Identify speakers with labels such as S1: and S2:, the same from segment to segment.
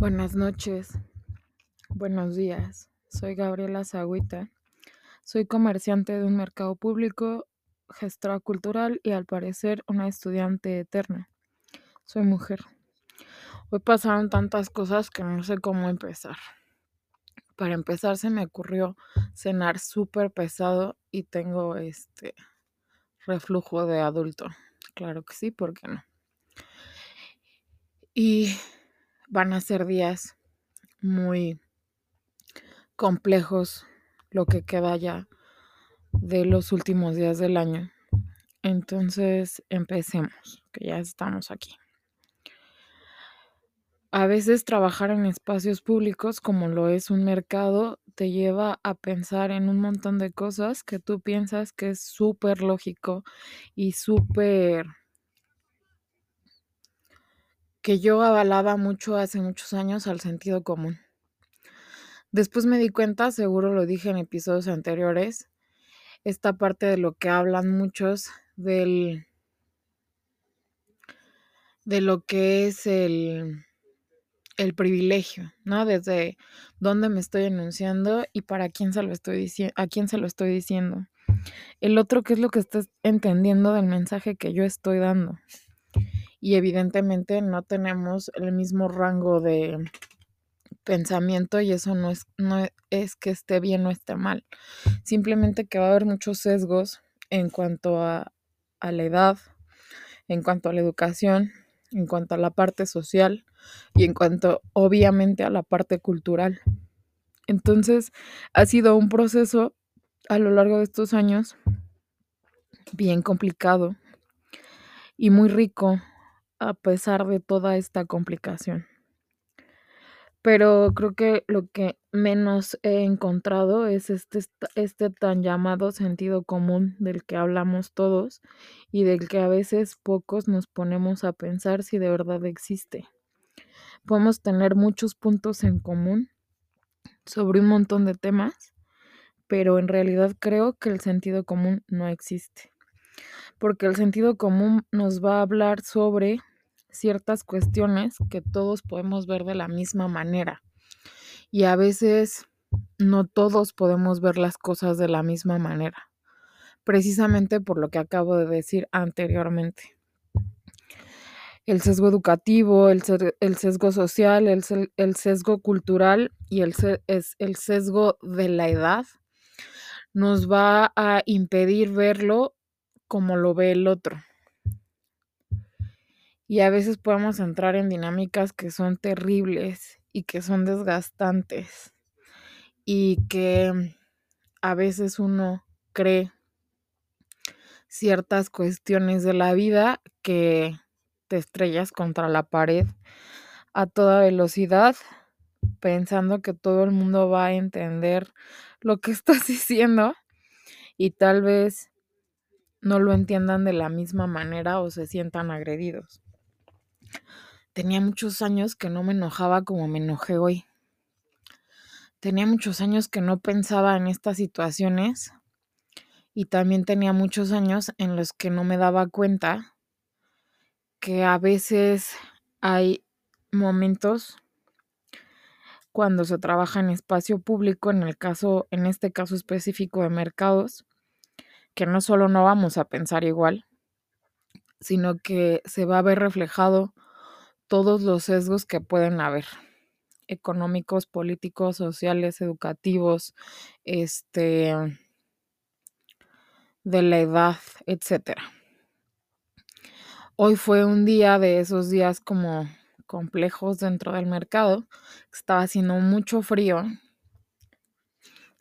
S1: Buenas noches, buenos días. Soy Gabriela Zagüita. Soy comerciante de un mercado público, gestora cultural y al parecer una estudiante eterna. Soy mujer. Hoy pasaron tantas cosas que no sé cómo empezar. Para empezar se me ocurrió cenar súper pesado y tengo este reflujo de adulto. Claro que sí, ¿por qué no? Y van a ser días muy complejos lo que queda ya de los últimos días del año. Entonces, empecemos, que ya estamos aquí. A veces trabajar en espacios públicos, como lo es un mercado, te lleva a pensar en un montón de cosas que tú piensas que es súper lógico y súper que yo avalaba mucho hace muchos años al sentido común. Después me di cuenta, seguro lo dije en episodios anteriores, esta parte de lo que hablan muchos del de lo que es el el privilegio, ¿no? Desde dónde me estoy enunciando y para quién se lo estoy diciendo, a quién se lo estoy diciendo. El otro, ¿qué es lo que estás entendiendo del mensaje que yo estoy dando? Y evidentemente no tenemos el mismo rango de pensamiento y eso no es, no es que esté bien o esté mal. Simplemente que va a haber muchos sesgos en cuanto a, a la edad, en cuanto a la educación, en cuanto a la parte social y en cuanto obviamente a la parte cultural. Entonces ha sido un proceso a lo largo de estos años bien complicado y muy rico a pesar de toda esta complicación. Pero creo que lo que menos he encontrado es este, este tan llamado sentido común del que hablamos todos y del que a veces pocos nos ponemos a pensar si de verdad existe. Podemos tener muchos puntos en común sobre un montón de temas, pero en realidad creo que el sentido común no existe. Porque el sentido común nos va a hablar sobre ciertas cuestiones que todos podemos ver de la misma manera. Y a veces no todos podemos ver las cosas de la misma manera, precisamente por lo que acabo de decir anteriormente. El sesgo educativo, el, sesgo social, el, el, sesgo cultural y el, el sesgo de la edad nos va a impedir verlo como lo ve el otro y a veces podemos entrar en dinámicas que son terribles y que son desgastantes y que a veces uno cree ciertas cuestiones de la vida que te estrellas contra la pared a toda velocidad pensando que todo el mundo va a entender lo que estás diciendo y tal vez no lo entiendan de la misma manera o se sientan agredidos. Tenía muchos años que no me enojaba como me enojé hoy. Tenía muchos años que no pensaba en estas situaciones y también tenía muchos años en los que no me daba cuenta que a veces hay momentos cuando se trabaja en espacio público, en el caso, en este caso específico de mercados, que no solo no vamos a pensar igual, sino que se va a ver reflejado todos los sesgos que pueden haber económicos, políticos, sociales, educativos, este de la edad, etcétera. Hoy fue un día de esos días como complejos dentro del mercado. Estaba haciendo mucho frío.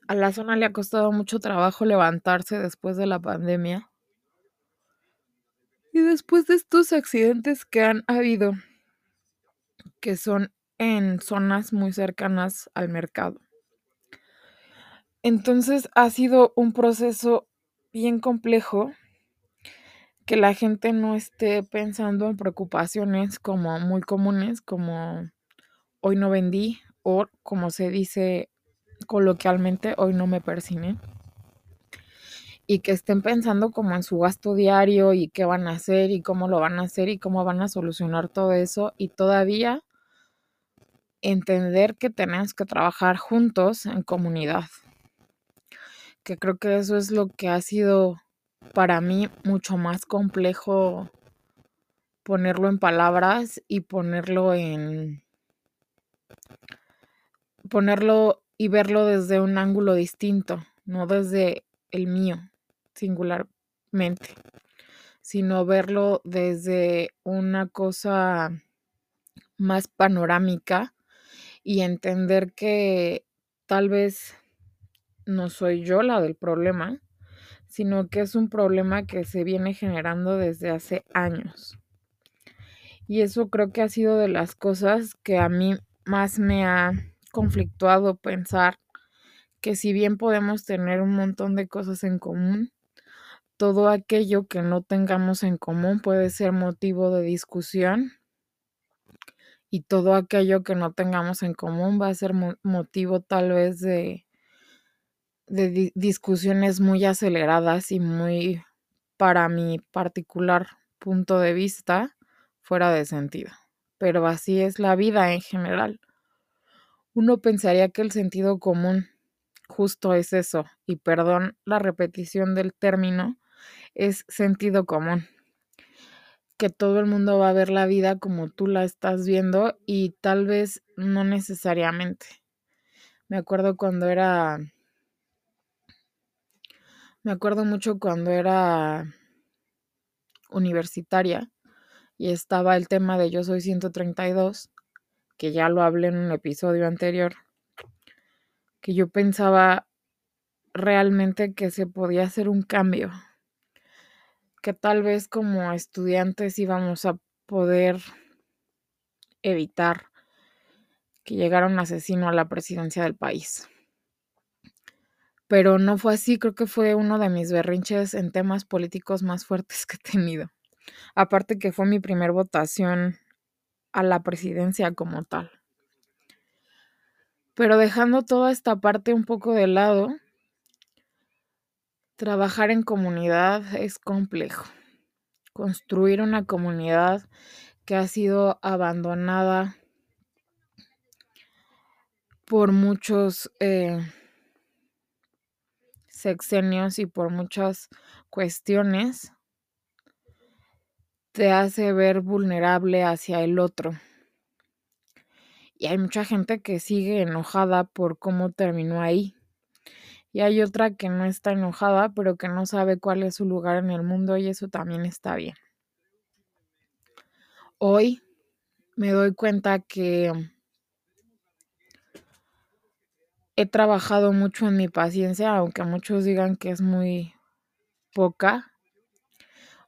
S1: A la zona le ha costado mucho trabajo levantarse después de la pandemia. Y después de estos accidentes que han habido que son en zonas muy cercanas al mercado. Entonces ha sido un proceso bien complejo que la gente no esté pensando en preocupaciones como muy comunes, como hoy no vendí o como se dice coloquialmente, hoy no me persiné. Y que estén pensando como en su gasto diario y qué van a hacer y cómo lo van a hacer y cómo van a solucionar todo eso. Y todavía entender que tenemos que trabajar juntos en comunidad. Que creo que eso es lo que ha sido para mí mucho más complejo ponerlo en palabras y ponerlo en ponerlo y verlo desde un ángulo distinto, no desde el mío singularmente, sino verlo desde una cosa más panorámica y entender que tal vez no soy yo la del problema, sino que es un problema que se viene generando desde hace años. Y eso creo que ha sido de las cosas que a mí más me ha conflictuado pensar que si bien podemos tener un montón de cosas en común, todo aquello que no tengamos en común puede ser motivo de discusión y todo aquello que no tengamos en común va a ser motivo tal vez de, de discusiones muy aceleradas y muy, para mi particular punto de vista, fuera de sentido. Pero así es la vida en general. Uno pensaría que el sentido común justo es eso, y perdón la repetición del término, es sentido común que todo el mundo va a ver la vida como tú la estás viendo y tal vez no necesariamente. Me acuerdo cuando era... Me acuerdo mucho cuando era universitaria y estaba el tema de Yo Soy 132, que ya lo hablé en un episodio anterior, que yo pensaba realmente que se podía hacer un cambio que tal vez como estudiantes íbamos a poder evitar que llegara un asesino a la presidencia del país. Pero no fue así, creo que fue uno de mis berrinches en temas políticos más fuertes que he tenido. Aparte que fue mi primer votación a la presidencia como tal. Pero dejando toda esta parte un poco de lado, Trabajar en comunidad es complejo. Construir una comunidad que ha sido abandonada por muchos eh, sexenios y por muchas cuestiones te hace ver vulnerable hacia el otro. Y hay mucha gente que sigue enojada por cómo terminó ahí y hay otra que no está enojada, pero que no sabe cuál es su lugar en el mundo y eso también está bien. Hoy me doy cuenta que he trabajado mucho en mi paciencia, aunque muchos digan que es muy poca.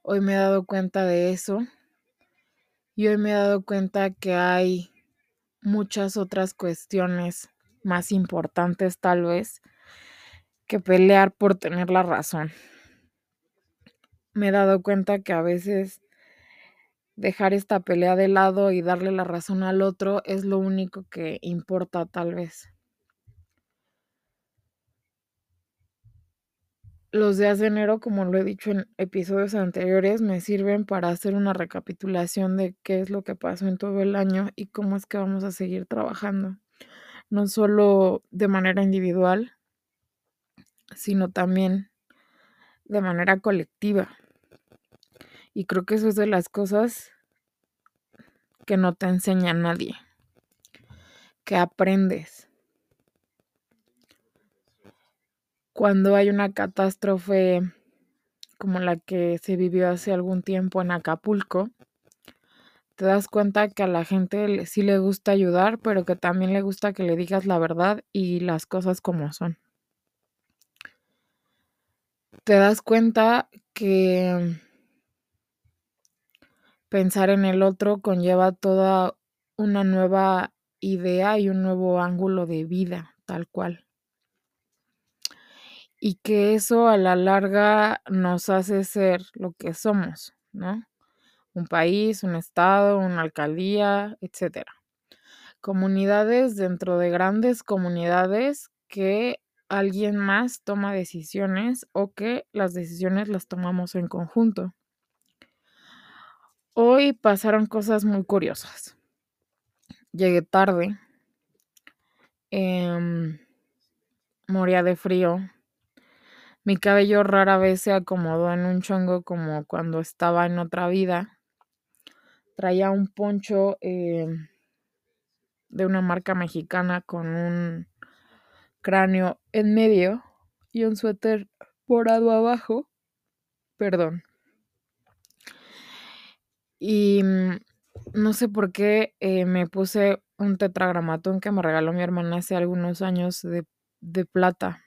S1: Hoy me he dado cuenta de eso y hoy me he dado cuenta que hay muchas otras cuestiones más importantes tal vez que pelear por tener la razón. Me he dado cuenta que a veces dejar esta pelea de lado y darle la razón al otro es lo único que importa tal vez. Los días de enero, como lo he dicho en episodios anteriores, me sirven para hacer una recapitulación de qué es lo que pasó en todo el año y cómo es que vamos a seguir trabajando. No solo de manera individual, sino también de manera colectiva. Y creo que eso es de las cosas que no te enseña nadie, que aprendes. Cuando hay una catástrofe como la que se vivió hace algún tiempo en Acapulco, te das cuenta que a la gente sí le gusta ayudar, pero que también le gusta que le digas la verdad y las cosas como son te das cuenta que pensar en el otro conlleva toda una nueva idea y un nuevo ángulo de vida, tal cual. Y que eso a la larga nos hace ser lo que somos, ¿no? Un país, un estado, una alcaldía, etcétera. Comunidades dentro de grandes comunidades que alguien más toma decisiones o que las decisiones las tomamos en conjunto. Hoy pasaron cosas muy curiosas. Llegué tarde Em, moría de frío. Mi cabello rara vez se acomodó en un chongo como cuando estaba en otra vida. Traía un poncho em, de una marca mexicana con un cráneo en medio y un suéter morado abajo. Perdón. Y mm, no sé por qué eh, me puse un tetragramatón que me regaló mi hermana hace algunos años de, de plata.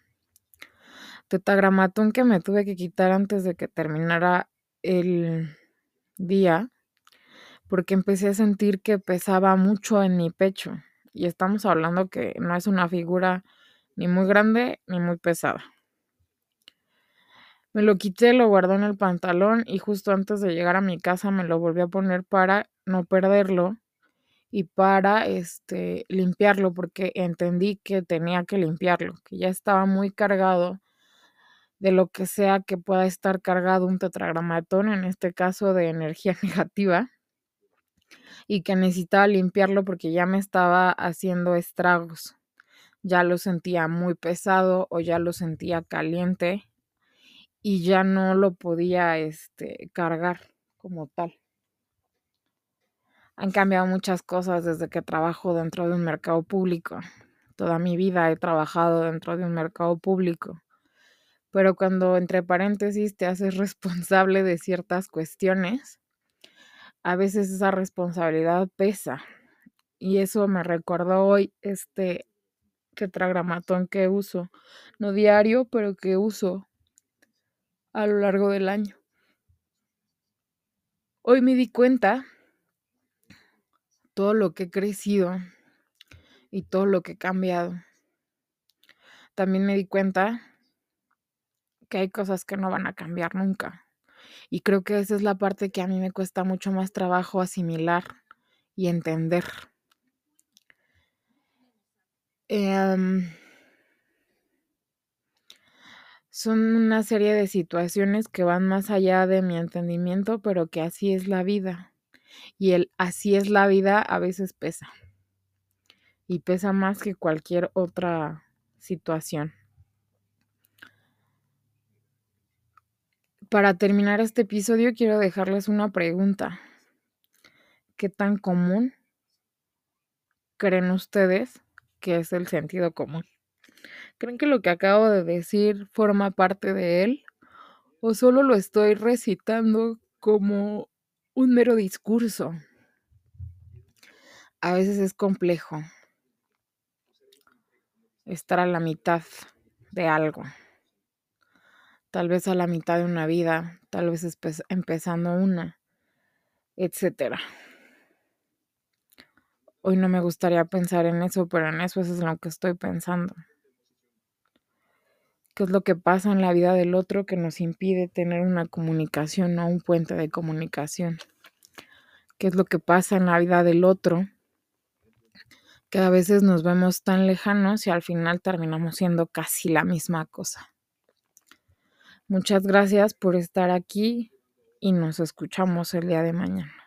S1: Tetragramatón que me tuve que quitar antes de que terminara el día porque empecé a sentir que pesaba mucho en mi pecho. Y estamos hablando que no es una figura ni muy grande ni muy pesada. Me lo quité, lo guardé en el pantalón y justo antes de llegar a mi casa me lo volví a poner para no perderlo y para este limpiarlo porque entendí que tenía que limpiarlo, que ya estaba muy cargado de lo que sea que pueda estar cargado un tetragramatón, en este caso de energía negativa, y que necesitaba limpiarlo porque ya me estaba haciendo estragos. Ya lo sentía muy pesado o ya lo sentía caliente y ya no lo podía este, cargar como tal. Han cambiado muchas cosas desde que trabajo dentro de un mercado público. Toda mi vida he trabajado dentro de un mercado público. Pero cuando entre paréntesis te haces responsable de ciertas cuestiones, a veces esa responsabilidad pesa. Y eso me recordó hoy este tetragramatón que uso, no diario, pero que uso a lo largo del año. Hoy me di cuenta todo lo que he crecido y todo lo que he cambiado. También me di cuenta que hay cosas que no van a cambiar nunca. Y creo que esa es la parte que a mí me cuesta mucho más trabajo asimilar y entender. Em, son una serie de situaciones que van más allá de mi entendimiento, pero que así es la vida. Y el así es la vida a veces pesa. Y pesa más que cualquier otra situación. Para terminar este episodio quiero dejarles una pregunta. ¿Qué tan común creen ustedes que es el sentido común? ¿Creen que lo que acabo de decir forma parte de él? ¿O solo lo estoy recitando como un mero discurso? A veces es complejo estar a la mitad de algo tal vez a la mitad de una vida, tal vez empezando una, etcétera. Hoy no me gustaría pensar en eso, pero en eso, es lo que estoy pensando. ¿Qué es lo que pasa en la vida del otro que nos impide tener una comunicación o un puente de comunicación? ¿Qué es lo que pasa en la vida del otro que a veces nos vemos tan lejanos y al final terminamos siendo casi la misma cosa? Muchas gracias por estar aquí y nos escuchamos el día de mañana.